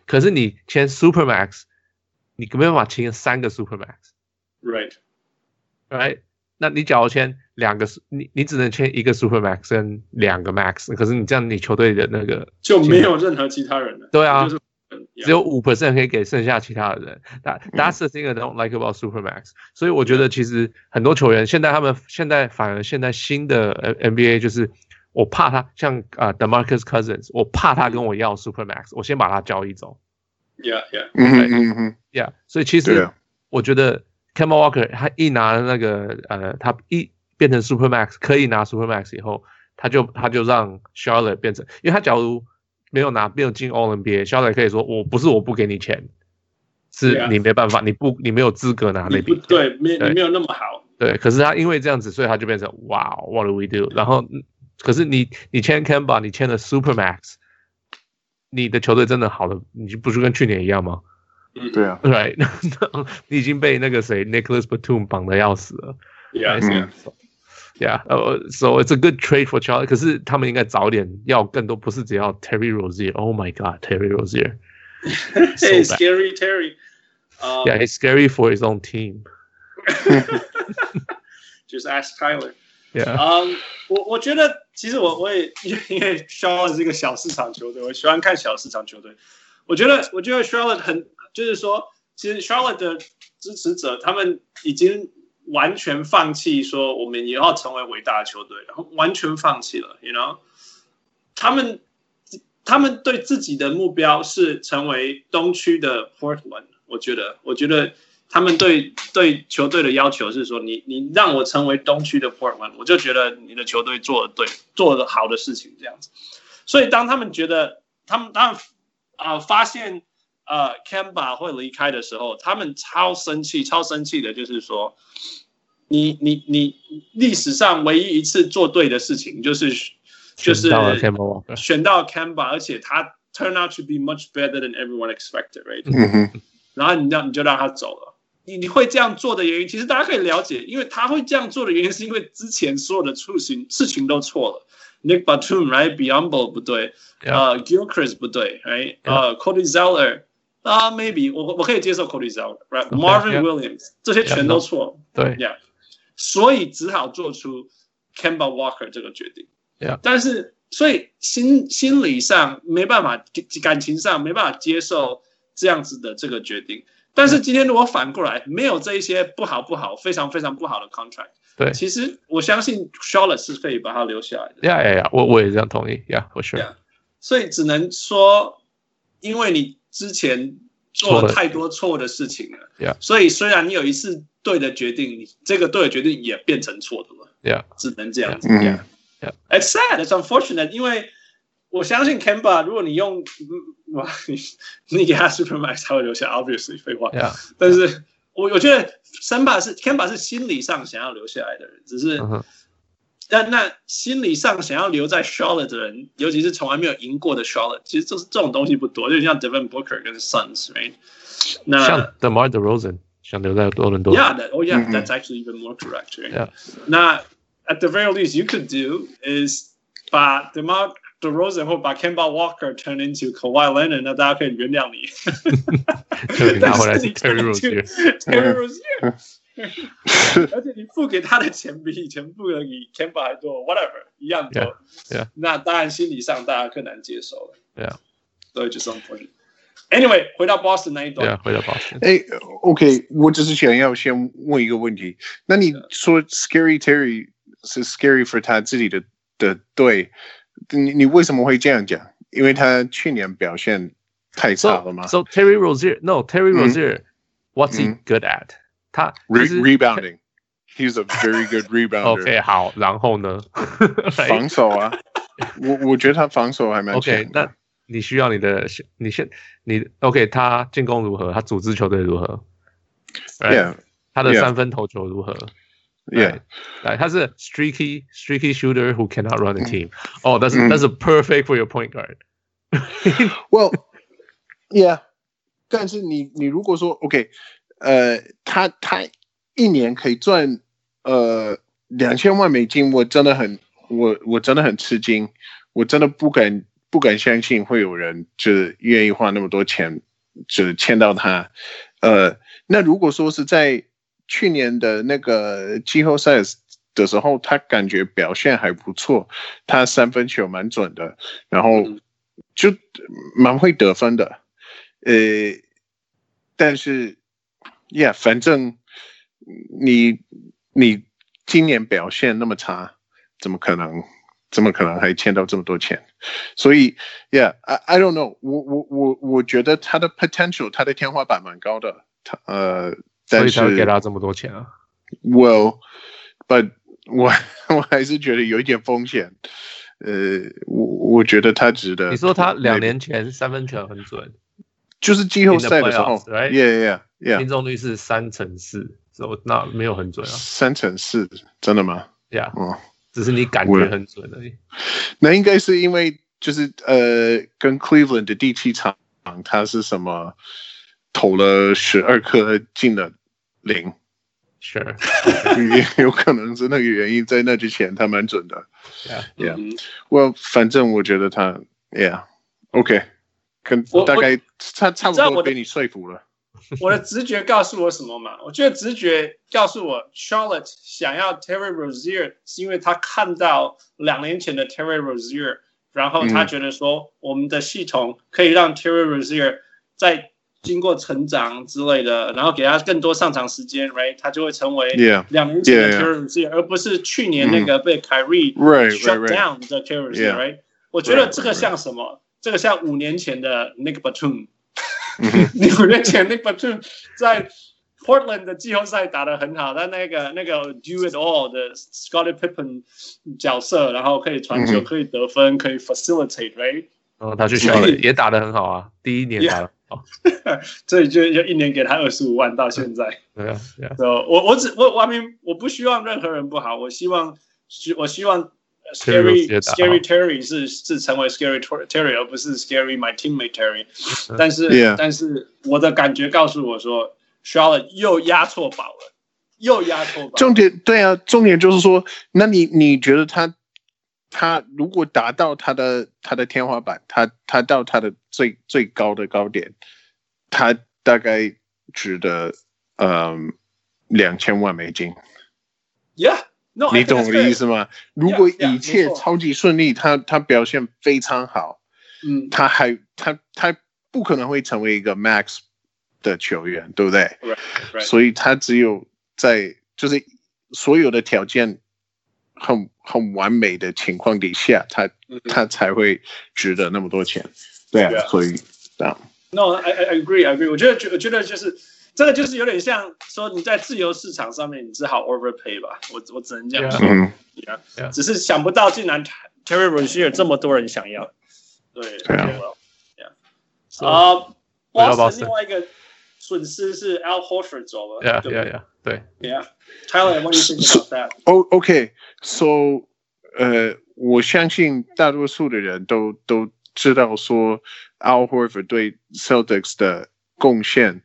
可是你签 super max，你没办法签三个 super max，right，right。那你假如签两个，你你只能签一个 super max 跟两个 max，可是你这样你球队的那个就没有任何其他人了。对啊，只有五 percent 可以给剩下其他的人。That that's the thing I don't like about super max。所以我觉得其实很多球员现在他们现在反而现在新的 NBA 就是我怕他像啊 DeMarcus Cousins，我怕他跟我要 super max，我先把他交易走。Yeah yeah，嗯嗯嗯，Yeah。所以其实我觉得。Kemba Walker 他一拿那个呃，他一变成 Super Max 可以拿 Super Max 以后，他就他就让 Charlotte 变成，因为他假如没有拿没有进 All NBA，Charlotte 可以说我不是我不给你钱，是你没办法，你不你没有资格拿那笔，对，没你没有那么好，对。可是他因为这样子，所以他就变成哇，What do we do？然后可是你你签 Kemba，你签了 Super Max，你的球队真的好的，你就不是跟去年一样吗？对啊，Right，你已经被那个谁 Nicholas Batum 绑得要死了。Yeah，Yeah，呃，So it's a good trade for Charlie。可是他们应该早点要更多，不是只要 Terry Rozier。Oh my God，Terry Rozier。Hey, scary Terry。Yeah, he's scary for his own team。 Just ask Tyler。 嗯，我我觉得其实我我也因为 Charlotte 是一个小市场球队，我喜欢看小市场球队。我觉得我觉得 Charlotte 很。就是说，其实 Charlotte 的支持者他们已经完全放弃说我们也要成为伟大的球队，然后完全放弃了，you know，他们他们对自己的目标是成为东区的 Portland。我觉得，我觉得他们对对球队的要求是说，你你让我成为东区的 Portland，我就觉得你的球队做的对，做的好的事情这样子。所以当他们觉得他们当啊、呃、发现呃 Kemba 会离开的时候，他们超生气，超生气的就是说，你你你历史上唯一一次做对的事情就是就是选到 Kemba，而且他 turn out to be much better than everyone expected，right？嗯哼，然后你让你就让他走了。你你会这样做的原因，其实大家可以了解，因为他会这样做的原因，是因为之前所有的事情事情都错了。Nick Batum，right？Biyombo 不对，呃、uh, Gilchrist 不对，right？呃、uh,，Cody Zeller，啊、uh,，maybe 我我可以接受 Cody Zeller，right？Marvin、okay, Williams，、这些全都错，对，yeah，所以只好做出 Kemba Walker 这个决定，yeah. 但是所以心心理上没办法，感情上没办法接受这样子的这个决定。但是今天如果反过来没有这一些不好不好非常非常不好的 contract，对，其实我相信 Charlotte 是可以把他留下来的。呀呀呀，我我也这样同意。呀，我是。所以只能说，因为你之前做了太多错误的事情了。呀。所以虽然你有一次对的决定，你这个对的决定也变成错的了。呀。只能这样子。呀。It's sad, it's unfortunate，因为。我相信 Kemba，如果你用哇，你你给他 Supermax，他会留下，obviously 废话。Yeah. 但是我我觉得 Kemba 是 Kemba 是心理上想要留下来的人，只是，但、uh -huh. 那心理上想要留在 Charlotte 的人，尤其是从来没有赢过的 Charlotte，其实就是这种东西不多，就像 Devin Booker 跟 Suns，right？那像 DeMar DeRozan 想留在多伦多。Yeah，oh yeah，that's actually even more correct，right？、Yeah. 那 at the very least you could do is 把 DeMar DeRozan 会把 Kemba Walker turn into Kawhi Leonard，那大家可以原谅你。拿回来是 Terry Rozier，Terry Rozier，而且你付给他的钱比以前付的比 Kemba 还多，whatever 一样多。Yeah, yeah. 那当然心理上大家更难接受了。对啊，所以就是 unfortunate。Anyway，回到 Boston 那一段。对啊，回到 Boston。哎，OK，我只是想要先问一个问题。那你说 Scary Terry 是 Scary for 他自己的的队？ 你你为什么会这样讲？因为他去年表现太差了吗 so,？So Terry Rozier，No，Terry Rozier，What's、嗯、he good at？、嗯、他 Re rebounding，He's a very good rebounder。OK，好，然后呢？防守啊，我我觉得他防守还蛮。OK，那你需要你的，你先你 OK，他进攻如何？他组织球队如何？Yeah，他的三分投球如何 ？Yeah，来，他是 streaky streaky shooter who cannot run a team。哦，that's that's perfect for your point guard。 Well, yeah，但是你你如果说 OK，呃，他他一年可以赚呃两千万美金，我真的很我我真的很吃惊，我真的不敢不敢相信会有人就是愿意花那么多钱就是签到他。呃，那如果说是在 去年的那个季后赛的时候，他感觉表现还不错，他三分球蛮准的，然后就蛮会得分的。呃，但是，Yeah，反正你你今年表现那么差，怎么可能？怎么可能还欠到这么多钱？所以，Yeah，I I don't know，我我我我觉得他的 potential，他的天花板蛮高的，他呃。所以才会给他这么多钱啊？Well，but 我我还是觉得有一点风险。呃，我我觉得他值得。你说他两年前三分球很准，就是季后赛的时候，Yeah Yeah Yeah，命中率是三乘四，那没有很准啊。三乘四，真的吗？Yeah，哦，只是你感觉很准而已。那应该是因为就是呃，跟 Cleveland 的第七场，他是什么？投了十二颗进了零，是，也有可能是那个原因。在那之前他蛮准的，Yeah，Yeah。我反正我觉得他，Yeah，OK，跟大概差差不多被你说服了。我的直觉告诉我什么嘛？我觉得直觉告诉我，Charlotte 想要 Terry Rozier 是因为他看到两年前的 Terry Rozier，然后他觉得说我们的系统可以让 Terry Rozier 在经过成长之类的，然后给他更多上场时间，right，他就会成为两年前的 Terry Rozier，而不是去年那个被 Kyrie shut down 的 Terry Rozier，right？我觉得这个像什么？这个像五年前的 Nick Batum，五年前 Nick Batum 在 Portland 的季后赛打得很好，但那个那个 Do It All 的 Scottie Pippen 角色，然后可以传球，可以得分，可以 facilitate，right？然后他去小联也打得很好啊，第一年打得好，所以就就一年给他二十五万到现在。对啊，对啊。我我只我我明我不希望任何人不好，我希望希我希望 Scary Scary Terry 是是成为 Scary Terry 而不是 Scary My Teammate Terry。但是但是我的感觉告诉我说。Charlotte 又押错宝了，又押错宝。重点对啊，重点就是说，那你你觉得他他如果达到他的他的天花板，他他到他的最最高的高点，他大概值得嗯两千万美金。Yeah，no，你懂我的意思吗？如果一切超级顺利，他他表现非常好，嗯，他还他他不可能会成为一个 Max。的球员，对不对？Right, right. 所以他只有在就是所有的条件很很完美的情况底下，他、mm -hmm. 他才会值得那么多钱。对啊.所以这样。No，I I agree，I agree。我觉得，我觉得就是这个，就是有点像说你在自由市场上面，你只好 overpay 吧。我我只能这样说。嗯、yeah. yeah.，只是想不到，竟然 Terry Rozier 这么多人想要。对，对啊。Yeah. 啊，波士另外一个。损失是 Al Horford 走了，Yeah, yeah, yeah，对，Yeah，Tyler，what do you think about that? O OK，so，呃，我相信大多数的人都都知道说，Al Horford 对 Celtics 的贡献，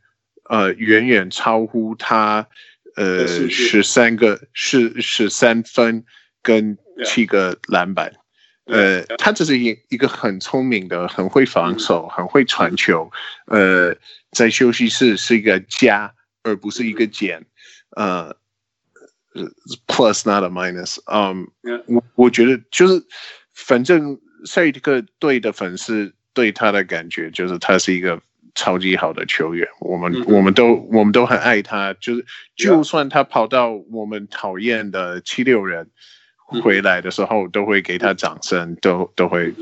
呃，远远超乎他，呃，十三个十十三分跟七个篮板。呃，他只是一一个很聪明的，很会防守，很会传球。呃，在休息室是一个加，而不是一个减。呃，plus not a minus。嗯，我我觉得就是，反正赛尔提克队的粉丝对他的感觉就是他是一个超级好的球员。我们我们都我们都很爱他，就是就算他跑到我们讨厌的七六人。回来的时候都会给他掌声，都都会，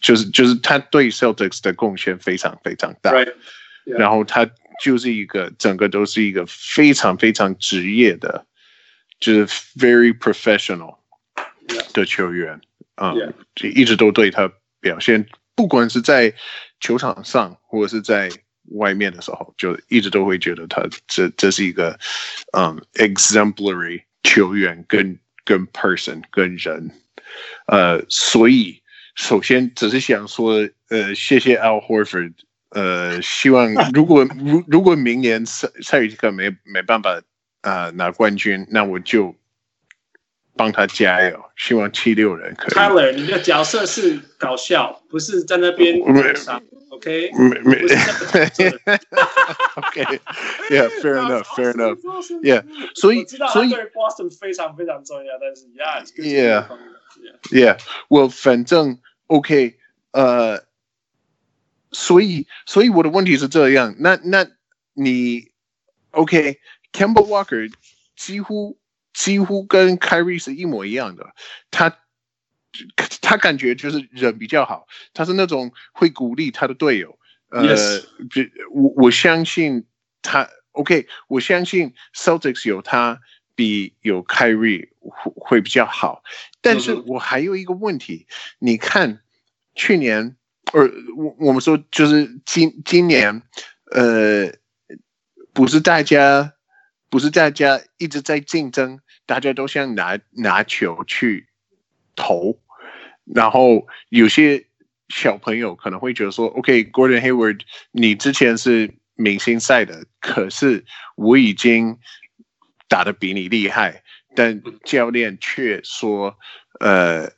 就是就是他对 Celtics 的贡献非常非常大，right. yeah. 然后他就是一个整个都是一个非常非常职业的，就是 very professional 的球员啊，就、yeah. 嗯 yeah. 一直都对他表现，不管是在球场上或者是在外面的时候，就一直都会觉得他这这是一个嗯 exemplary 球员跟。跟 person 跟人，呃，所以首先只是想说，呃，谢谢 Al Horford，呃，希望 如果如如果明年赛赛尔提克没没办法啊、呃、拿冠军，那我就帮他加油，希望七六人可以。Tyler，你的角色是搞笑，不是在那边。OK，没没 ，OK，Yeah，fair enough，fair enough，Yeah，所以所以 Boston 非常非常重要，但是 Yeah，Yeah，Yeah，Well，反正 OK，呃，所以所以我的问题是这样，那那你 OK，Kemba Walker 几乎几乎跟 Kyrie 是一模一样的，他。他感觉就是人比较好，他是那种会鼓励他的队友。 呃.我我相信他。OK，我相信 Celtics 有他比有 Kyrie 会会比较好。但是我还有一个问题，你看去年，呃，我我们说就是今今年，呃，不是大家不是大家一直在竞争，大家都想拿拿球去投。然后有些小朋友可能会觉得说：“OK，Gordon Hayward，你之前是明星赛的，可是我已经打得比你厉害。”但教练却说：“呃，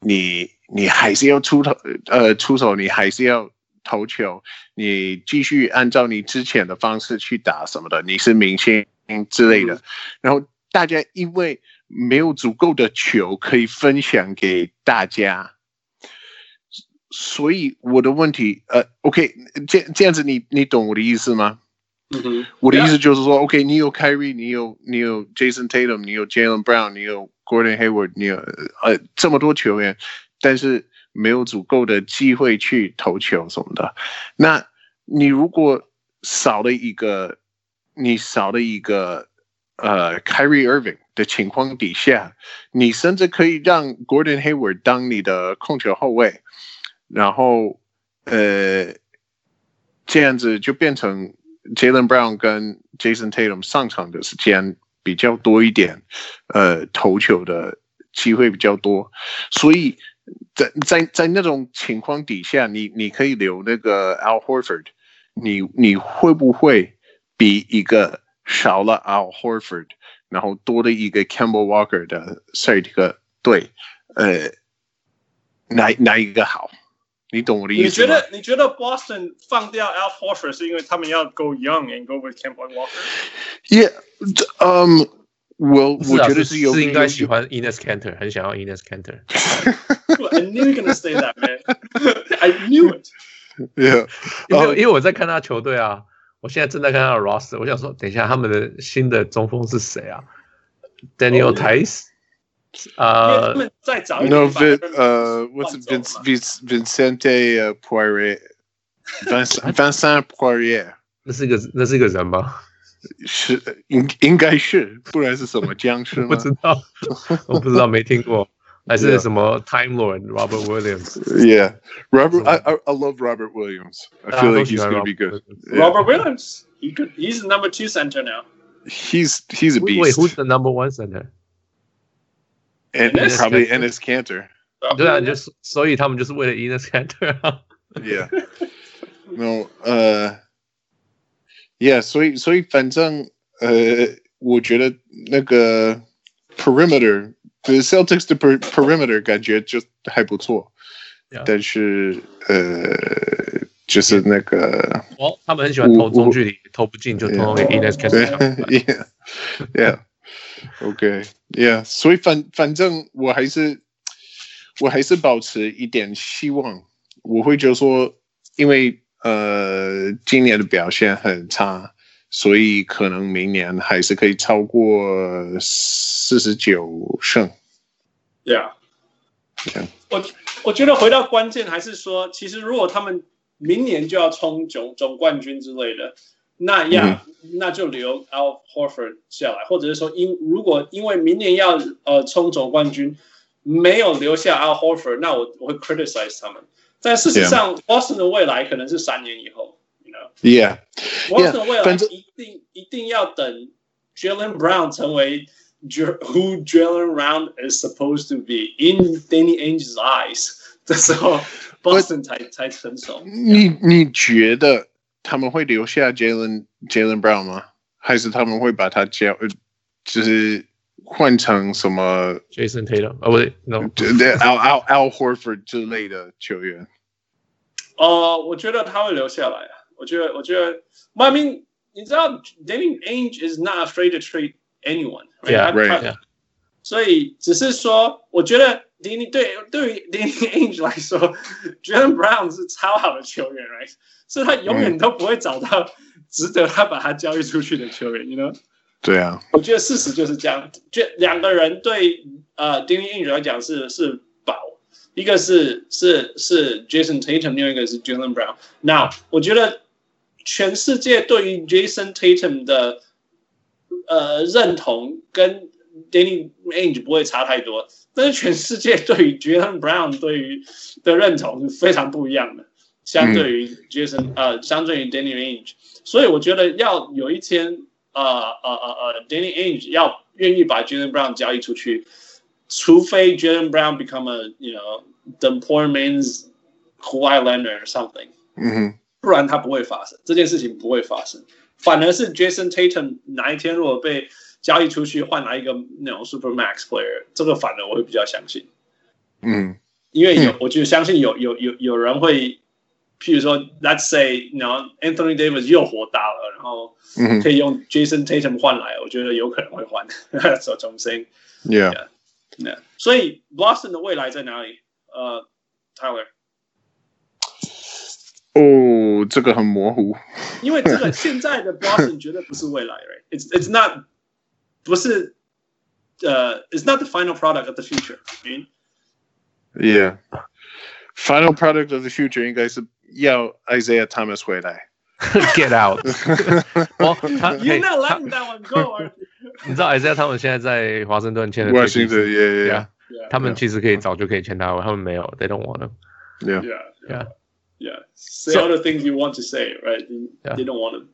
你你还是要出头，呃，出手，你还是要投球，你继续按照你之前的方式去打什么的，你是明星之类的。”然后大家因为。没有足够的球可以分享给大家，所以我的问题，呃，OK，这这样子你你懂我的意思吗？嗯哼，我的意思就是说，OK，你有 Kyrie，你有你有 Jason Tatum，你有 Jaylen Brown，你有 Gordon Hayward，你有呃这么多球员，但是没有足够的机会去投球什么的。那你如果少了一个你少了一个呃 Kyrie Irving 的情况底下，你甚至可以让 Gordon Hayward 当你的控球后卫，然后呃这样子就变成 Jaylen Brown 跟 Jason Tatum 上场的时间比较多一点，呃投球的机会比较多，所以在在在那种情况底下，你你可以留那个 Al Horford，你你会不会？比一个少了 Al Horford，然后多了一个 Camel Walker 的赛迪克队，呃，哪哪一个好？你懂我的意思吗？你觉得你觉得 Boston 放掉 Al Horford 是因为他们要 go young and go with Kemba Walker？Yeah，嗯，我我觉得是有是应该喜欢 Enes Kanter，很想要 Enes Kanter。I knew you're gonna say that, man. I knew it. Yeah，因为因为我在看他球队啊。我现在正在看他的 roster，我想说，等一下他们的新的中锋是谁啊？Daniel Theis，呃，他们再找一点。No, Vin，呃，What's Vince Vincente Poirier？Vincent Poirier？那是一个那是一个人吗？是应应该是，不然是什么僵尸吗？不知道，我不知道，没听过。还是什么 Time Lord Robert Williams？Yeah，Robert，I I I love Robert Williams. I feel like he's gonna be good. Robert Williams, he could, he's the number two center now. He's he's a beast. Wait, who's the number one center? And probably Enes Kanter. 对啊，就是所以他们就是为了 Enes Kanter 啊。Yeah. No，呃，Yeah，所以所以反正呃，我觉得那个 perimeter。对 Celtics 的 perimeter 感觉就还不错，yeah. 但是呃，就是那个，哦，他们很喜欢投中距离，投不进就投给 Enes Yeah，yeah，OK，Yeah，所以反反正我还是我还是保持一点希望，我会觉得说，因为呃今年的表现很差。所以可能明年还是可以超过四十九胜。Yeah，我我觉得回到关键还是说，其实如果他们明年就要冲总总冠军之类的，那呀、嗯，那就留 Al Horford 下来，或者是说因如果因为明年要呃冲总冠军，没有留下 Al Horford，那我我会 criticize 他们。但事实上，Boston 的未来可能是三年以后。Yeah，Boston 未来一定一定要等 Jaylen Brown 成为 Who Jaylen Brown is supposed to be in Danny Ainge's eyes 的时候，Boston 才才成熟。你你觉得 他们会留下 Jaylen Jaylen Brown 吗？还是他们会把他交，就是换成什么 Jason Tatum？哦，不对，No，对对，Al Al Al Horford 之类的球员。呃，我觉得他会留下来啊。我觉得，我觉得，I mean，你知道，Danny Ainge is not afraid to trade anyone。Yeah, right. Yeah. 所以只是说，我觉得 Danny 对对于 Danny Ainge 来说，Jaylen Brown 是超好的球员，right？所以他永远都不会找到值得他把他交易出去的球员，你 you 呢 know?？对啊。我觉得事实就是这样，就两个人对呃 Danny Ainge 来讲是是宝，一个是是是 Jason Tatum，另外一个是 Jaylen Brown。那我觉得。全世界对于 Jason Tatum 的呃认同跟 Danny Ainge 不会差太多，但是全世界对于 Jaylen Brown 对于的认同是非常不一样的，相对于 Jason、嗯、呃相对于 Danny Ainge，所以我觉得要有一天呃呃呃呃 Danny Ainge 要愿意把 Jaylen Brown 交易出去，除非 Jaylen Brown become a you know the poor man's Kawhi Leonard or something。嗯。不然他不会发生这件事情，不会发生。反而是 Jason Tatum 哪一天如果被交易出去，换来一个那种 Super Max player，这个反而我会比较相信。嗯，因为有，我就相信有有有有人会，譬如说，Let's say，然后 Anthony Davis 又火大了，然后可以用 Jason Tatum 换来，我觉得有可能会换，说重新。Yeah，那、yeah. 所以 Boston 的未来在哪里？呃、uh,，Tyler。哦，这个很模糊，因为这个现在的 Boston 绝对不是未来，right？It's it's not 不是，呃、uh,，It's not the final product of the future。Yeah，final product of the future 应该是要 Isaiah Thomas 回来。 Get out！哦，他 You're not letting that one go。你知道 Isaiah 他们现在在华盛顿签的，华盛顿，Yeah，他们其实可以早就可以签他，他们没有，They don't want him。 Yeah，Yeah，Yeah。Say all the things you want to say, right? They don't want him。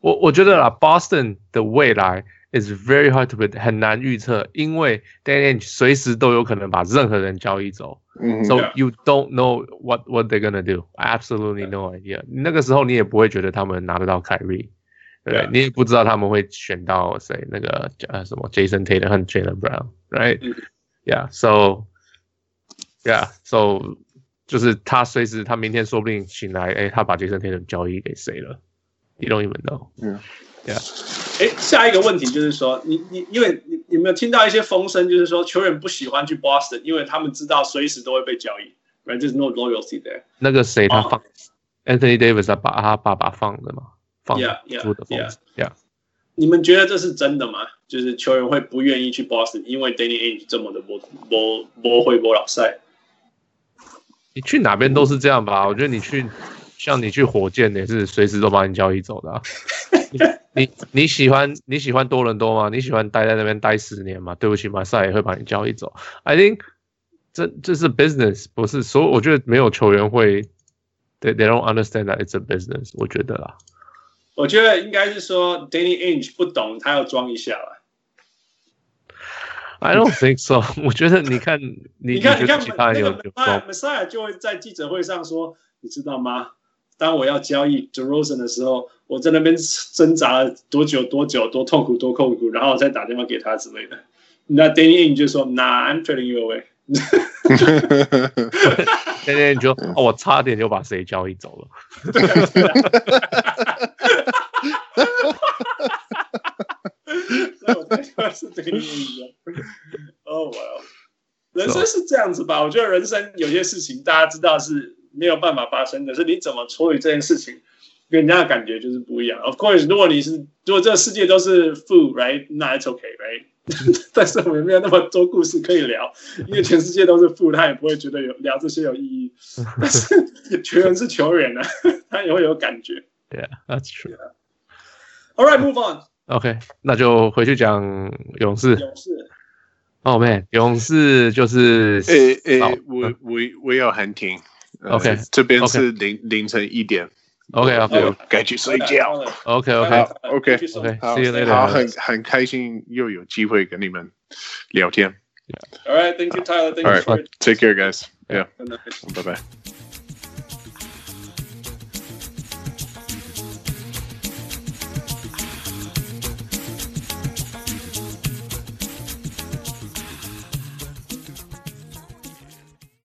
我我觉得啦，Boston 的未来 is very hard to predict，很难预测，因为 Danny Ainge 随时都有可能把任何人交易走。Mm -hmm. So you don't know what what they're gonna do. Absolutely no idea. 那个时候你也不会觉得他们拿得到凯瑞，对不对？你也不知道他们会选到谁，那个呃什么 Jason Tatum 和 Jaylen Brown，right? Yeah. So yeah. So 就是他随时他明天说不定醒来，哎，他把 Jason Tatum 交易给谁了 ？You don't even know. Yeah. Yeah. 哎，下一个问题就是说，你你因为你有没有听到一些风声，就是说球员不喜欢去 Boston，因为他们知道随时都会被交易，right？就是 no loyalty there。那个谁他放、oh.，Anthony Davis 他把他爸爸放的嘛，放的 yeah, 的 yeah, yeah. 你们觉得这是真的吗？就是球员会不愿意去 Boston，因为 Danny Ainge 这么的不不不会不老赛。你去哪边都是这样吧？我觉得你去。像你去火箭也是随时都把你交易走的、啊你，你你喜欢你喜欢多伦多吗？你喜欢待在那边待十年吗？对不起，马赛也会把你交易走。I think 这这是 business，不是所以我觉得没有球员会，they they don't understand that it's a business。我觉得啦，我觉得应该是说 Danny Ainge 不懂，他要装一下了。I don't think so。我觉得你看你你看你看其他人有那个 Messiah 就会在记者会上说，你知道吗？当我要交易 DeRozan 的时候，我在那边挣扎了多久多久，多痛苦多痛苦，然后再打电话给他之类的。那 Danny Ainge 就说：“Nah, I'm trading you away。”Danny Ainge 就说：“哦，我差点就把谁交易走了。”我在说是 Danny Ainge。哦，哇，人生是这样子吧？我觉得人生有些事情大家知道是。没有办法发生，可是你怎么处理这件事情，跟人家的感觉就是不一样。Of course，如果你是如果这个世界都是负，right，那 it's okay，right。但是我们没有那么多故事可以聊，因为全世界都是富，他也不会觉得有聊这些有意义。但是球员是球员啊，他也会有感觉。Yeah，that's true. All right，move on. OK，那就回去讲勇士。勇士。Oh man，勇士就是诶诶，我我我要喊停。OK，这边是凌凌晨一点。OK，OK，该去睡觉。OK，OK，OK，OK，好，好，很很开心又有机会跟你们聊天。 All right，thank you，Tyler，thank you，take care，guys，yeah，拜拜。